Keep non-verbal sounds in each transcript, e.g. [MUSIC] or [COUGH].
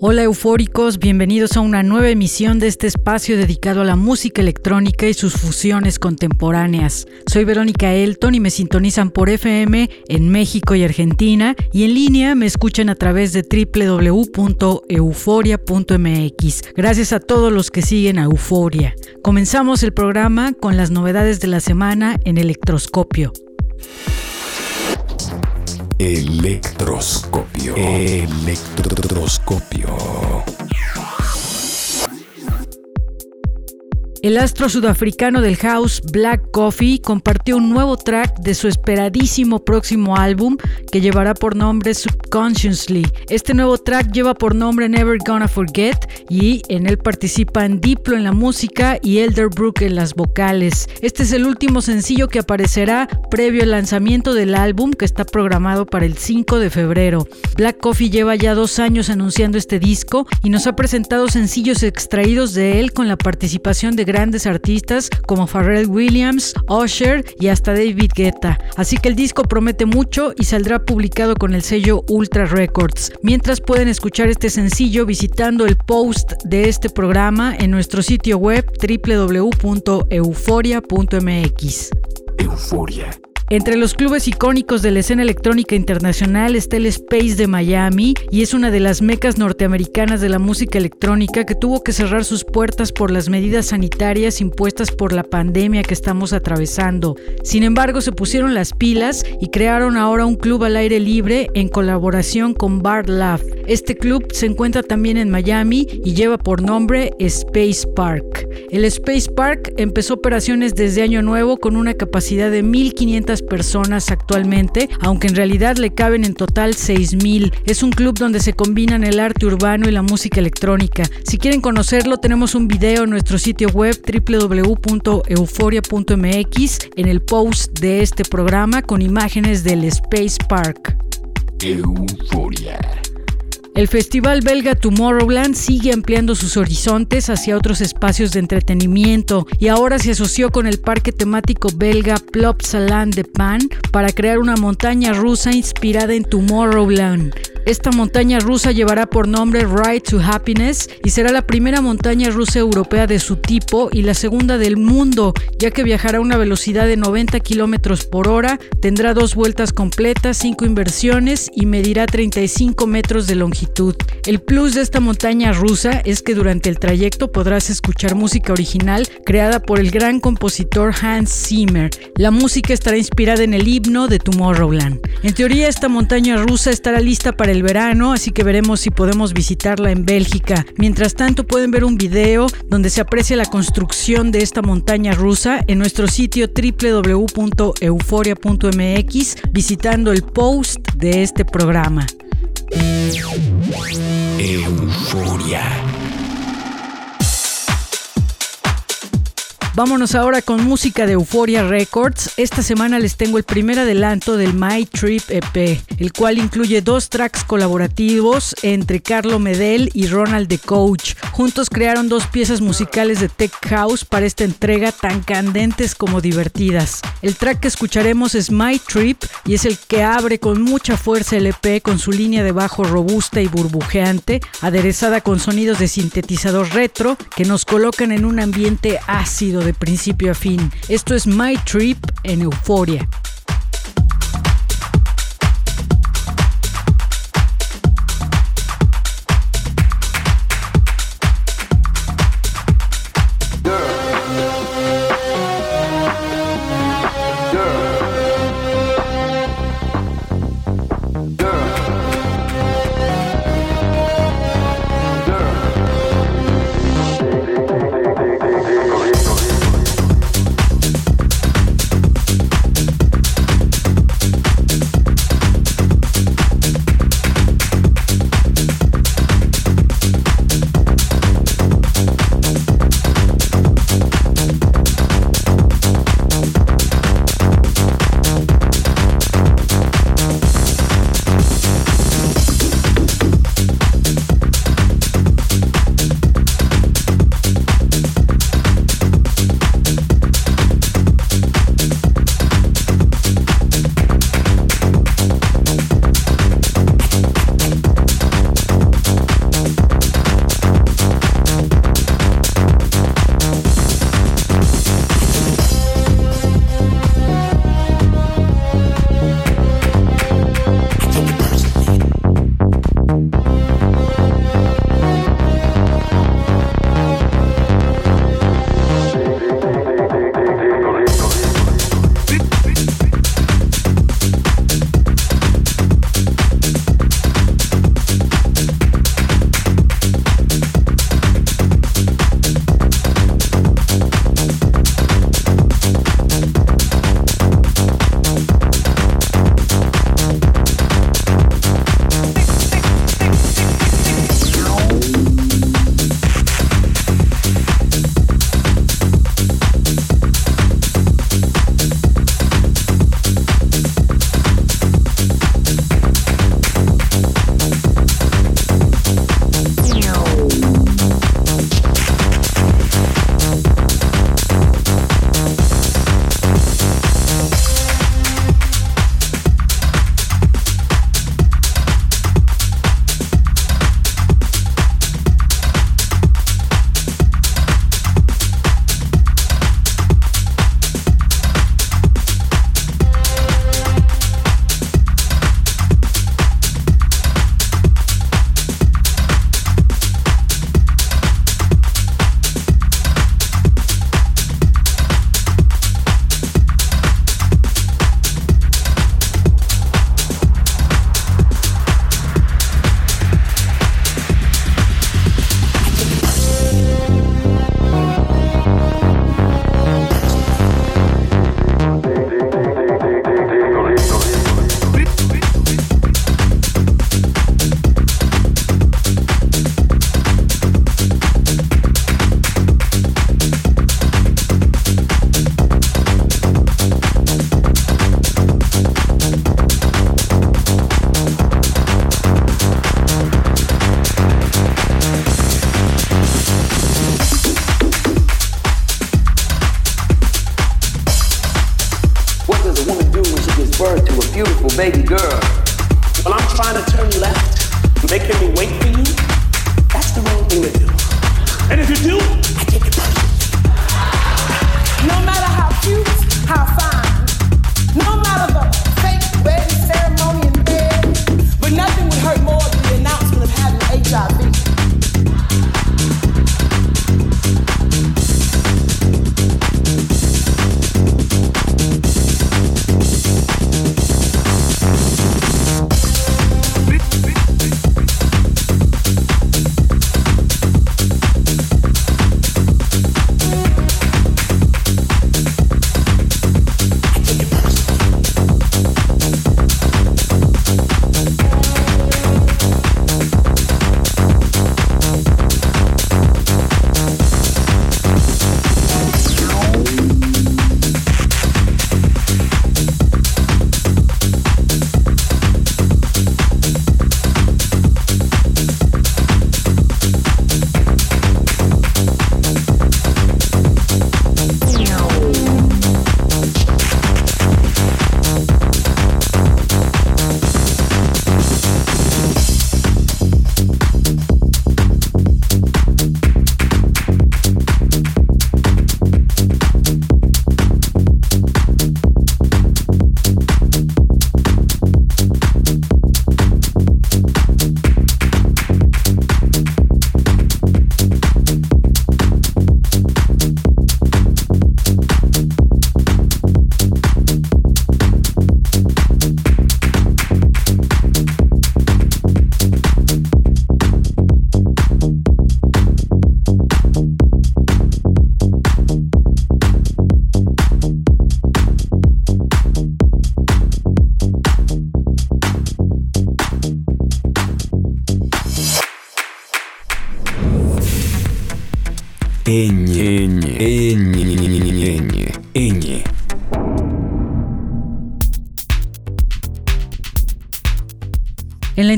Hola eufóricos, bienvenidos a una nueva emisión de este espacio dedicado a la música electrónica y sus fusiones contemporáneas. Soy Verónica Elton y me sintonizan por FM en México y Argentina y en línea me escuchan a través de www.euforia.mx. Gracias a todos los que siguen a Euforia. Comenzamos el programa con las novedades de la semana en Electroscopio. Electroscopio. Electroscopio. El astro sudafricano del house Black Coffee compartió un nuevo track de su esperadísimo próximo álbum que llevará por nombre Subconsciously. Este nuevo track lleva por nombre Never Gonna Forget y en él participan Diplo en la música y Elderbrook en las vocales. Este es el último sencillo que aparecerá previo al lanzamiento del álbum que está programado para el 5 de febrero. Black Coffee lleva ya dos años anunciando este disco y nos ha presentado sencillos extraídos de él con la participación de grandes artistas como Pharrell Williams, Usher y hasta David Guetta. Así que el disco promete mucho y saldrá publicado con el sello Ultra Records. Mientras pueden escuchar este sencillo visitando el post de este programa en nuestro sitio web www.euforia.mx. Euforia. Entre los clubes icónicos de la escena electrónica internacional está el Space de Miami y es una de las mecas norteamericanas de la música electrónica que tuvo que cerrar sus puertas por las medidas sanitarias impuestas por la pandemia que estamos atravesando. Sin embargo, se pusieron las pilas y crearon ahora un club al aire libre en colaboración con Bar Love. Este club se encuentra también en Miami y lleva por nombre Space Park. El Space Park empezó operaciones desde Año Nuevo con una capacidad de 1500 personas actualmente, aunque en realidad le caben en total 6.000. Es un club donde se combinan el arte urbano y la música electrónica. Si quieren conocerlo, tenemos un video en nuestro sitio web www.euforia.mx en el post de este programa con imágenes del Space Park. Euforia. El festival belga Tomorrowland sigue ampliando sus horizontes hacia otros espacios de entretenimiento y ahora se asoció con el parque temático belga Plopsaland de Pan para crear una montaña rusa inspirada en Tomorrowland. Esta montaña rusa llevará por nombre Ride to Happiness y será la primera montaña rusa europea de su tipo y la segunda del mundo, ya que viajará a una velocidad de 90 kilómetros por hora, tendrá dos vueltas completas, cinco inversiones y medirá 35 metros de longitud. El plus de esta montaña rusa es que durante el trayecto podrás escuchar música original creada por el gran compositor Hans Zimmer. La música estará inspirada en el himno de Tomorrowland. En teoría, esta montaña rusa estará lista para el verano, así que veremos si podemos visitarla en Bélgica. Mientras tanto pueden ver un video donde se aprecia la construcción de esta montaña rusa en nuestro sitio www.euforia.mx visitando el post de este programa. Euforia. Vámonos ahora con música de Euphoria Records. Esta semana les tengo el primer adelanto del My Trip EP, el cual incluye dos tracks colaborativos entre Carlo Medel y Ronald the Coach. Juntos crearon dos piezas musicales de Tech House para esta entrega tan candentes como divertidas. El track que escucharemos es My Trip y es el que abre con mucha fuerza el EP con su línea de bajo robusta y burbujeante, aderezada con sonidos de sintetizador retro que nos colocan en un ambiente ácido principio a fin. Esto es My Trip en Euforia.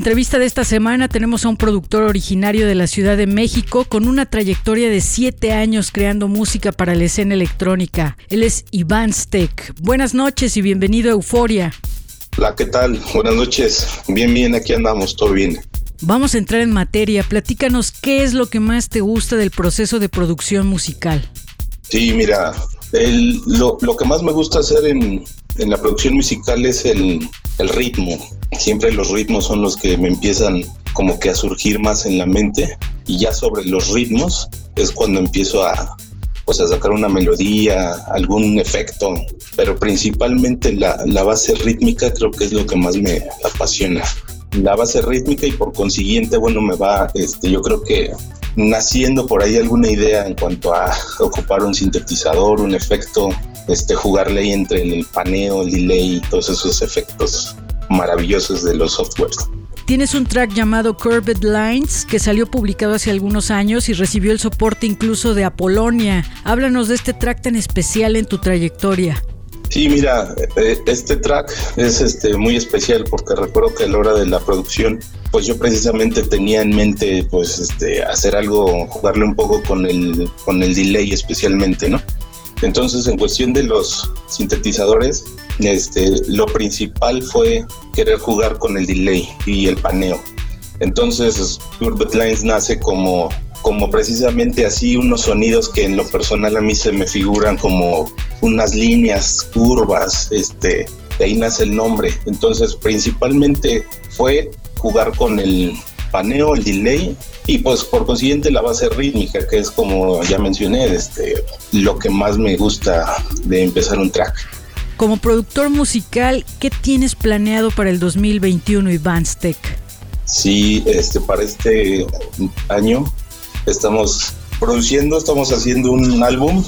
Entrevista de esta semana tenemos a un productor originario de la Ciudad de México con una trayectoria de siete años creando música para la escena electrónica. Él es Iván Steck. Buenas noches y bienvenido a Euforia. Hola, ¿qué tal? Buenas noches. Bien, bien, aquí andamos, todo bien. Vamos a entrar en materia. Platícanos qué es lo que más te gusta del proceso de producción musical. Sí, mira, el- lo, lo que más me gusta hacer en, en la producción musical es el, el ritmo. Siempre los ritmos son los que me empiezan como que a surgir más en la mente y ya sobre los ritmos es cuando empiezo a, pues a sacar una melodía, algún efecto, pero principalmente la, la base rítmica creo que es lo que más me apasiona. La base rítmica y por consiguiente, bueno, me va, este, yo creo que naciendo por ahí alguna idea en cuanto a ocupar un sintetizador, un efecto, este, jugarle ahí entre el paneo, el delay y todos esos efectos maravillosos de los softwares. Tienes un track llamado Curved Lines que salió publicado hace algunos años y recibió el soporte incluso de Apolonia. Háblanos de este track tan especial en tu trayectoria. Sí, mira, eh, este track es este muy especial porque recuerdo que a la hora de la producción, pues yo precisamente tenía en mente pues este hacer algo, jugarle un poco con el con el delay especialmente, ¿no? Entonces, en cuestión de los sintetizadores, este lo principal fue querer jugar con el delay y el paneo. Entonces, Urban Lines nace como como precisamente así unos sonidos que en lo personal a mí se me figuran como unas líneas curvas, este, de ahí nace el nombre. Entonces, principalmente fue jugar con el paneo, el delay y pues por consiguiente la base rítmica, que es como ya mencioné, este, lo que más me gusta de empezar un track. Como productor musical, ¿qué tienes planeado para el 2021 Iván Steck? Sí, este, para este año estamos produciendo, estamos haciendo un álbum,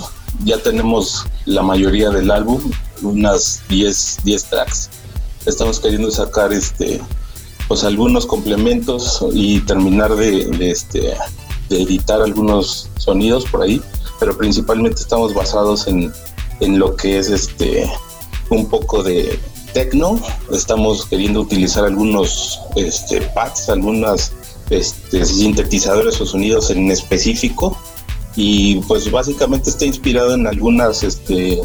ya tenemos la mayoría del álbum, unas 10, 10 tracks. Estamos queriendo sacar este pues algunos complementos y terminar de, este de editar algunos sonidos por ahí, pero principalmente estamos basados en, en lo que es este un poco de techno, estamos queriendo utilizar algunos este pads, algunas este, sintetizadores o sonidos en específico. Y pues básicamente está inspirado en algunas este,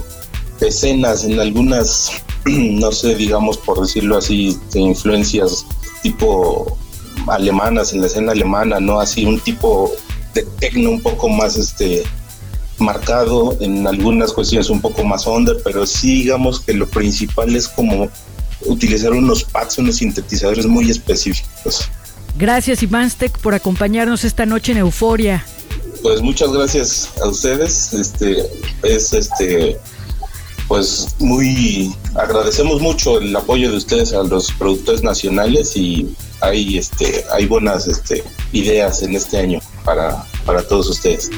escenas, en algunas [CLEARS THROAT] no sé, digamos por decirlo así, de influencias tipo alemanas en la escena alemana, no así un tipo de tecno un poco más este marcado, en algunas cuestiones un poco más under, pero sí digamos que lo principal es como utilizar unos pads, unos sintetizadores muy específicos. Gracias Ivanstek por acompañarnos esta noche en Euforia. Pues muchas gracias a ustedes. Este es este pues muy agradecemos mucho el apoyo de ustedes a los productores nacionales y hay este hay buenas este ideas en este año para para todos ustedes.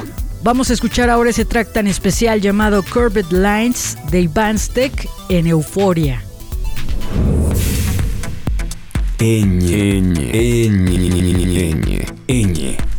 Vamos a escuchar ahora ese track tan especial llamado Curved Lines de Ivanstek en Euforia. Ñ, Ñ, Ñ, Ñ. Música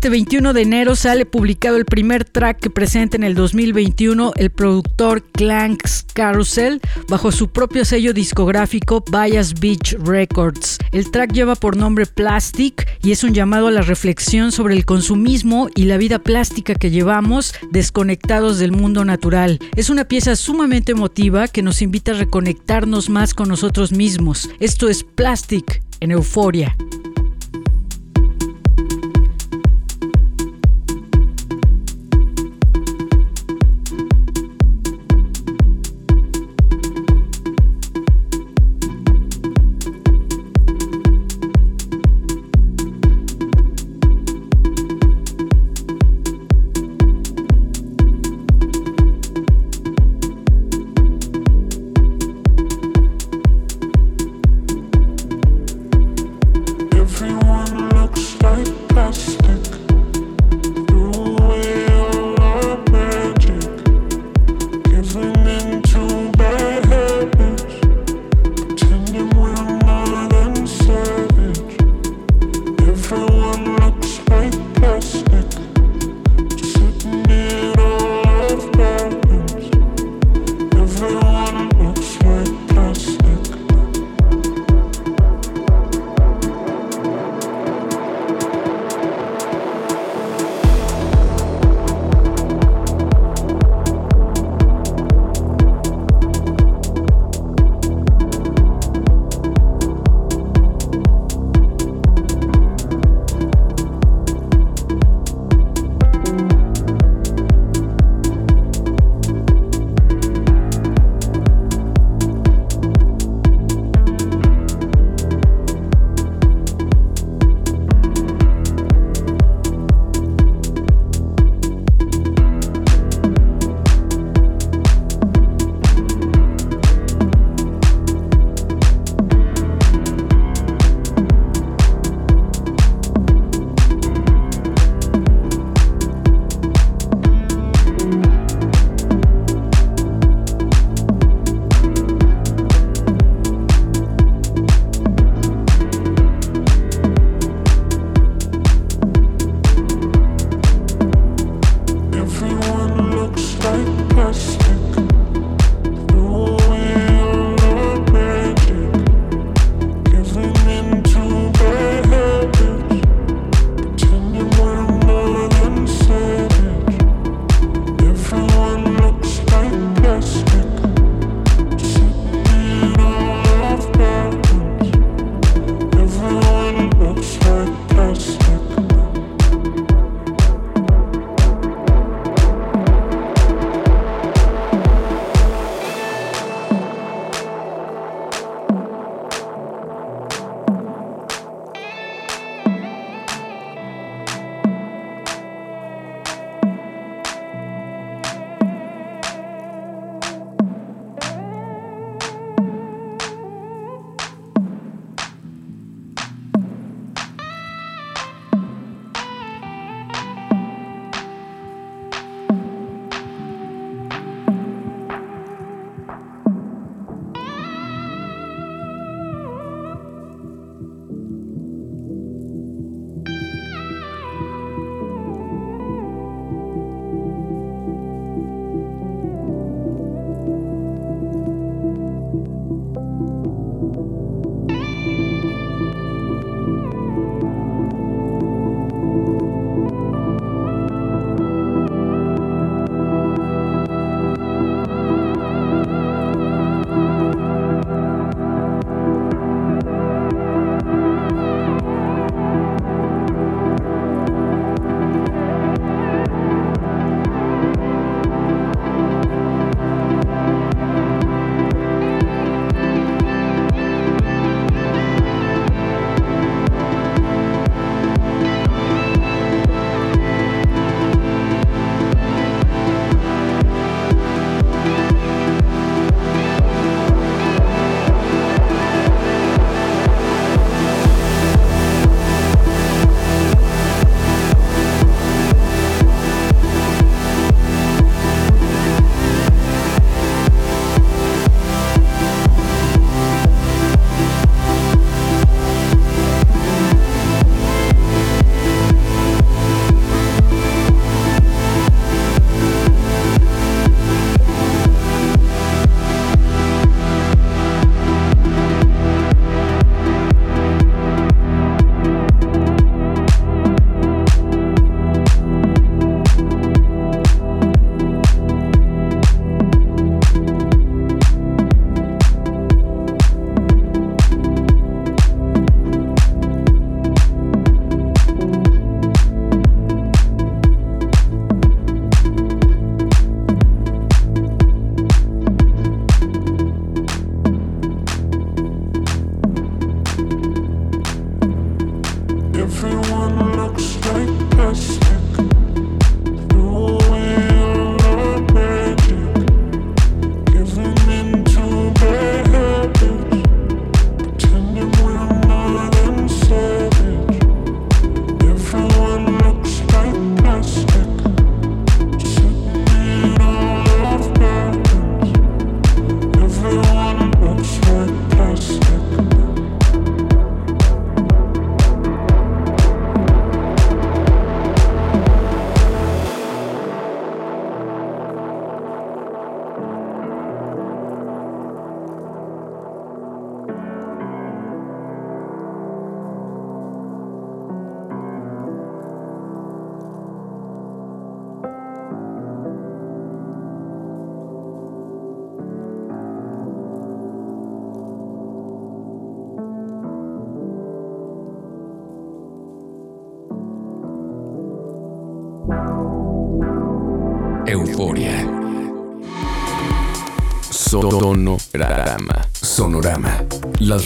Este 21 de enero sale publicado el primer track que presenta en el 2021 el productor Clanks Carousel bajo su propio sello discográfico Bias Beach Records. El track lleva por nombre Plastic y es un llamado a la reflexión sobre el consumismo y la vida plástica que llevamos desconectados del mundo natural. Es una pieza sumamente emotiva que nos invita a reconectarnos más con nosotros mismos. Esto es Plastic en Euforia.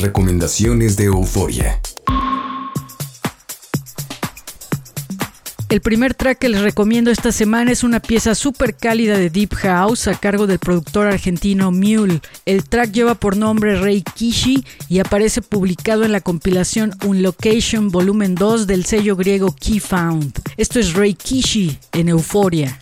Recomendaciones de Euforia. El primer track que les recomiendo esta semana es una pieza súper cálida de Deep House a cargo del productor argentino Mule. El track lleva por nombre Rey Kishi y aparece publicado en la compilación Un Location Volumen 2 del sello griego Key Found. Esto es Rey Kishi en Euforia.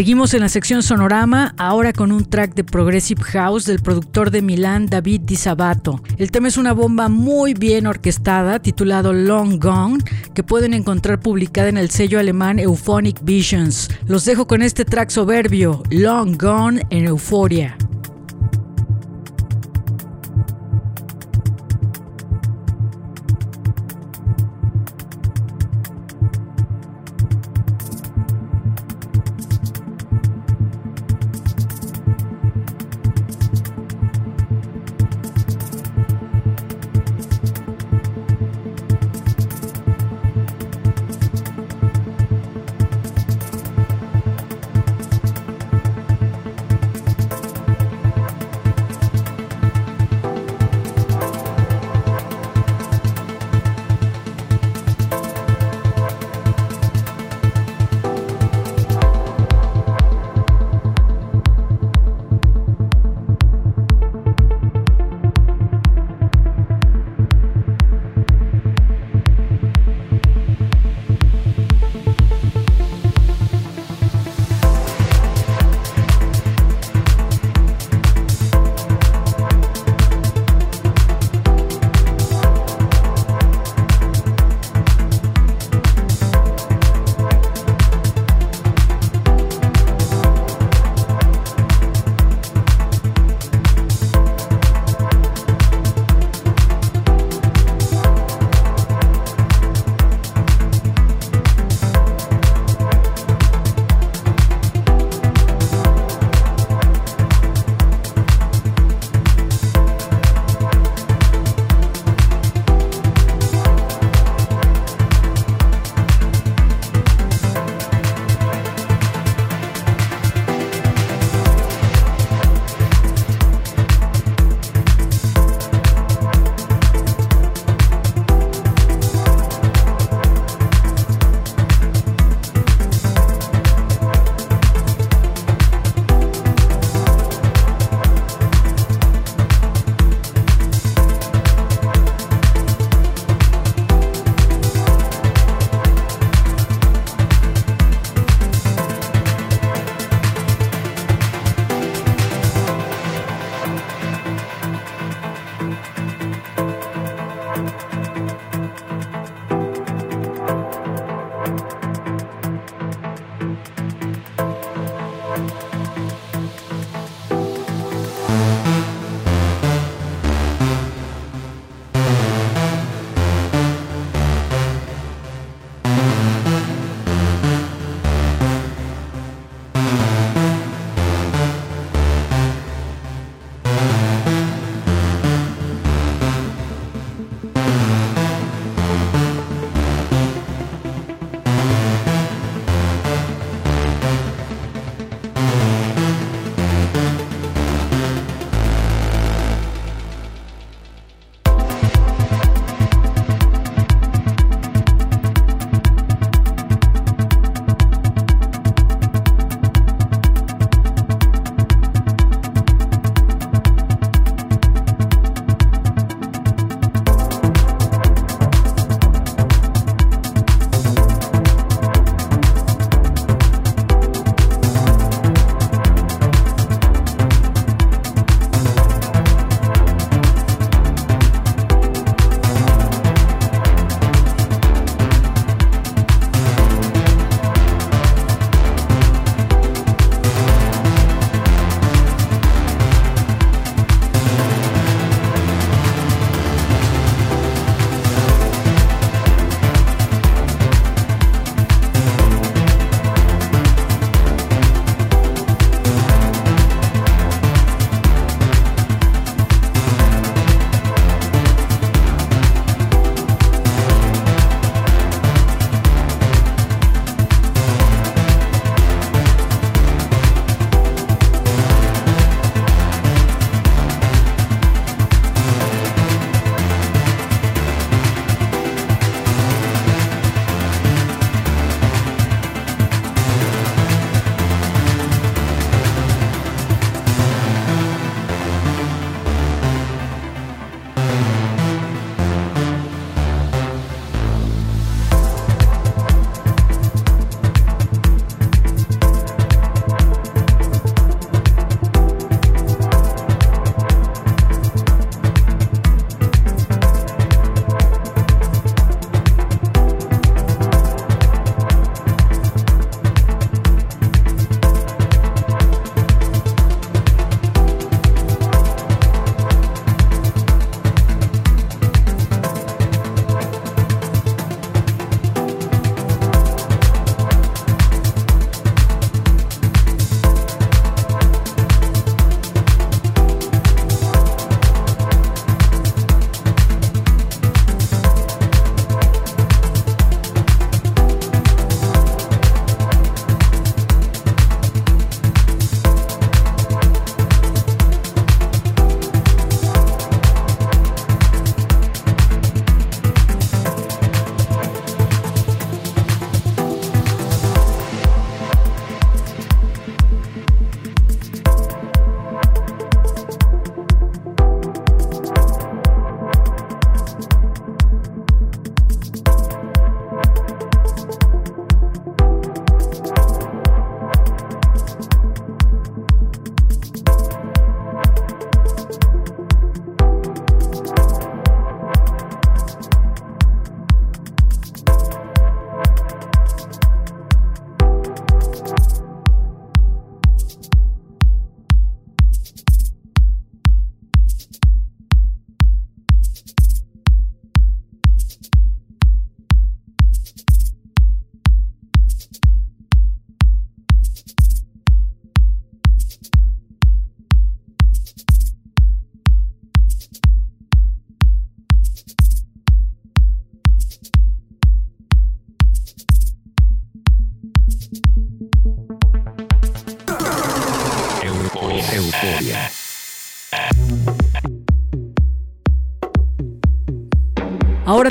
Seguimos en la sección Sonorama, ahora con un track de Progressive House del productor de Milán David Di Sabato. El tema es una bomba muy bien orquestada titulado Long Gone que pueden encontrar publicada en el sello alemán Euphonic Visions. Los dejo con este track soberbio, Long Gone en Euforia.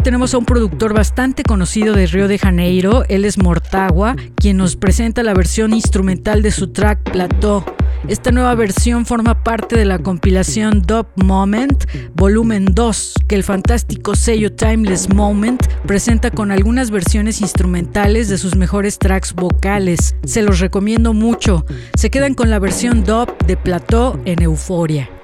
Tenemos a un productor bastante conocido de Río de Janeiro, él es Mortagua, quien nos presenta la versión instrumental de su track Plateau. Esta nueva versión forma parte de la compilación Dub Moment Volumen 2, que el fantástico sello Timeless Moment presenta con algunas versiones instrumentales de sus mejores tracks vocales. Se los recomiendo mucho. Se quedan con la versión dub de Plateau en. Euforia.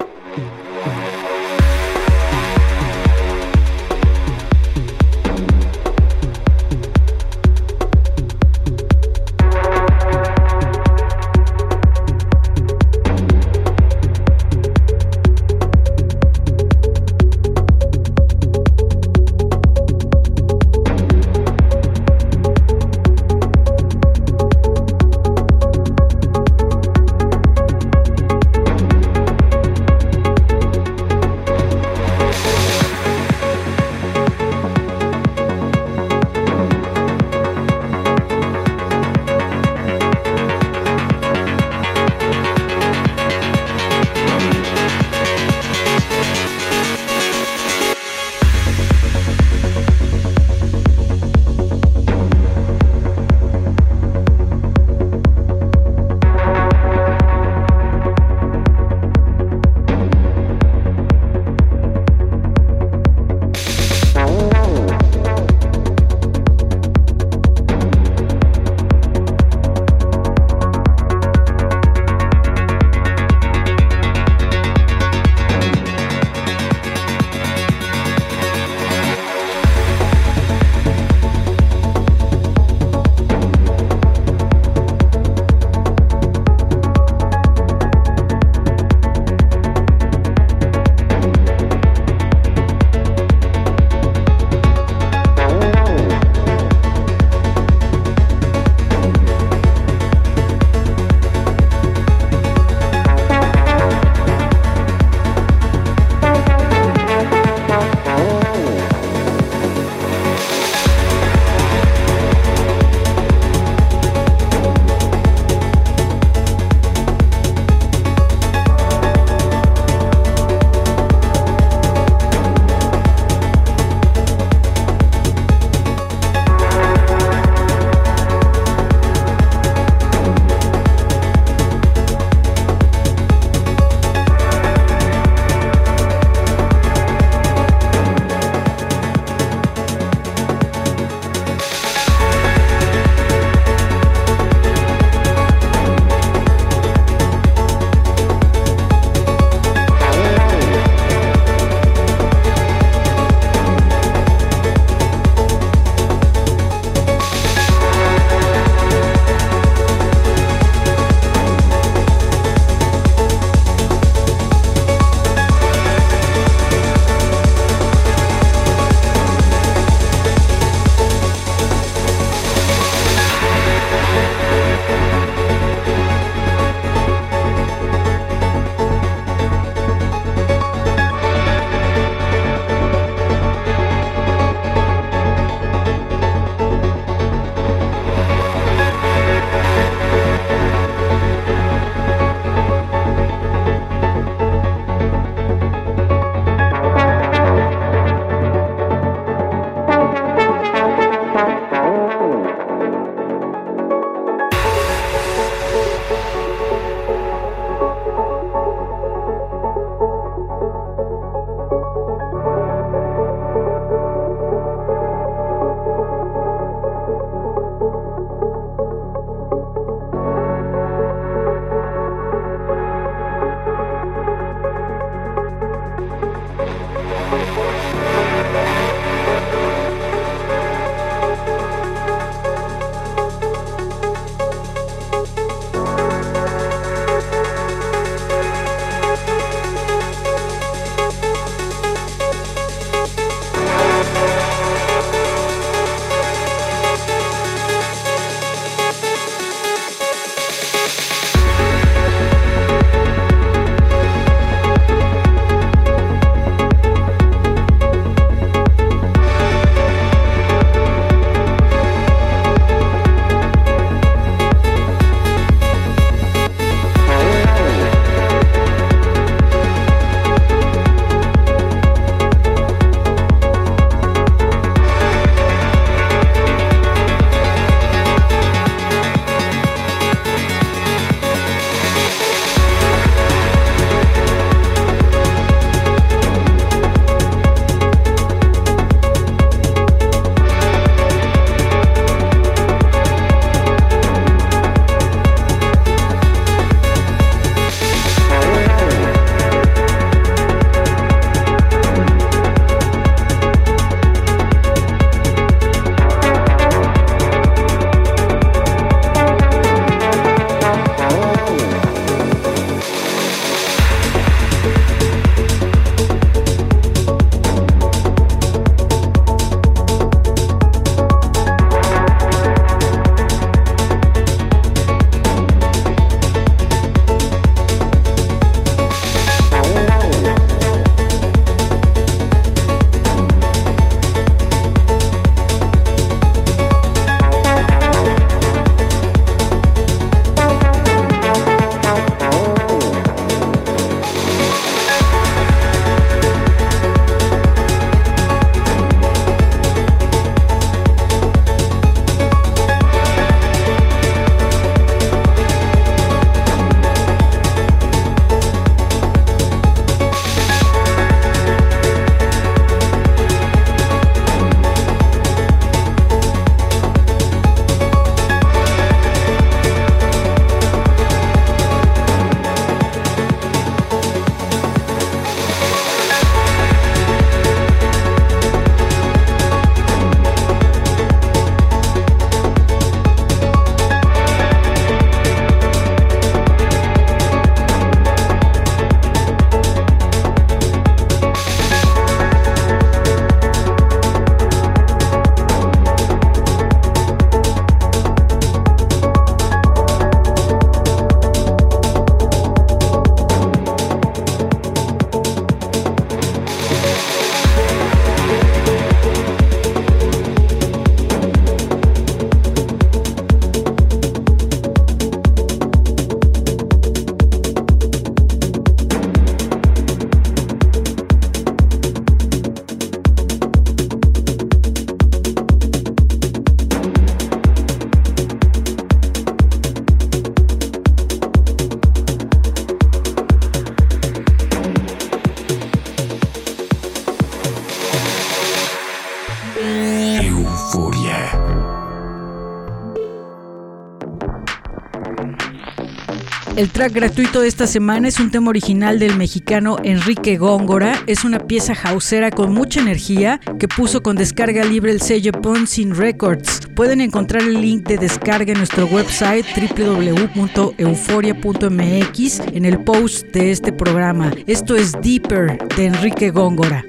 El track gratuito de esta semana es un tema original del mexicano Enrique Góngora. Es una pieza hausera con mucha energía que puso con descarga libre el sello Ponsin Records. Pueden encontrar el link de descarga en nuestro website www.euforia.mx en el post de este programa. Esto es Deeper de Enrique Góngora.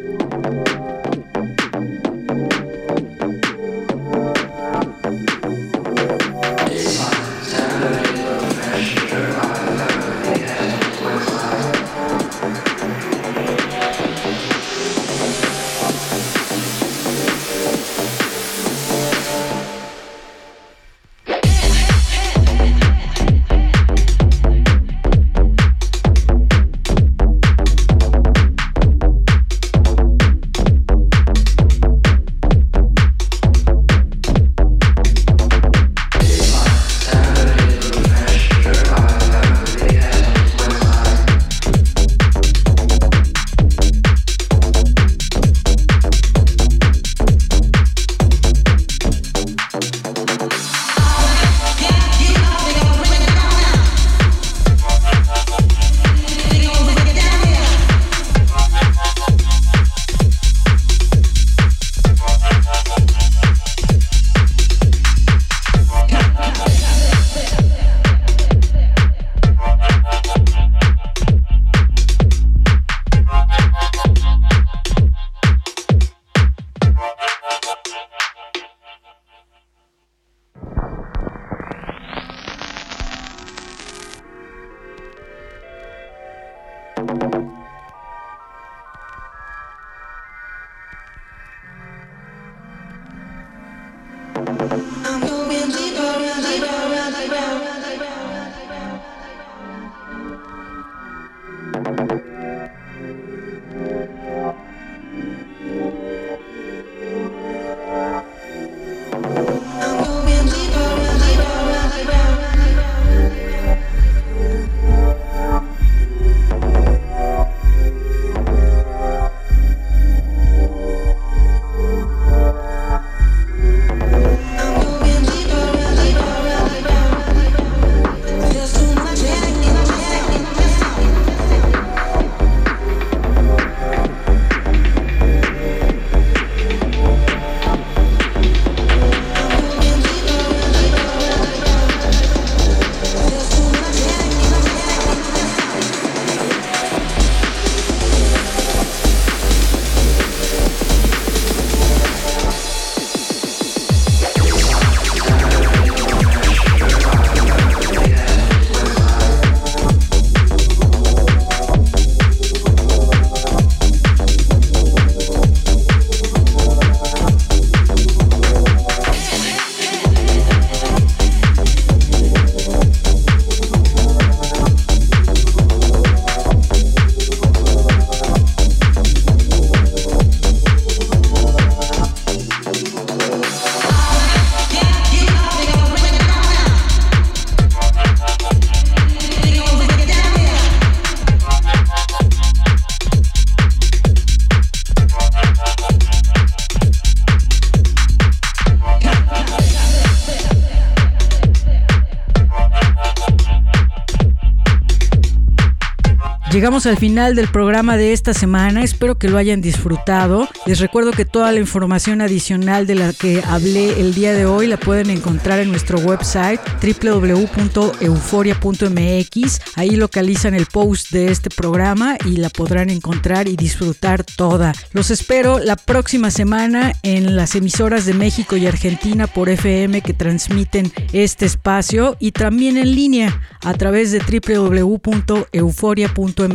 Llegamos al final del programa de esta semana, espero que lo hayan disfrutado. Les recuerdo que toda la información adicional de la que hablé el día de hoy la pueden encontrar en nuestro website www.euforia.mx. Ahí localizan el post de este programa y la podrán encontrar y disfrutar toda. Los espero la próxima semana en las emisoras de México y Argentina por FM que transmiten este espacio y también en línea a través de www.euforia.mx.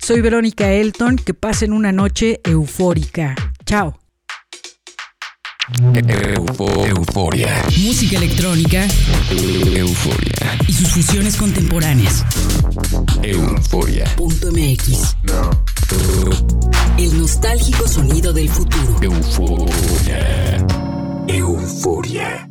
Soy Verónica Elton, que pasen una noche eufórica. Chao. euforia. Música electrónica. Euforia. Y sus fusiones contemporáneas. Euforia.mx. El nostálgico sonido del futuro. Euforia. Euforia.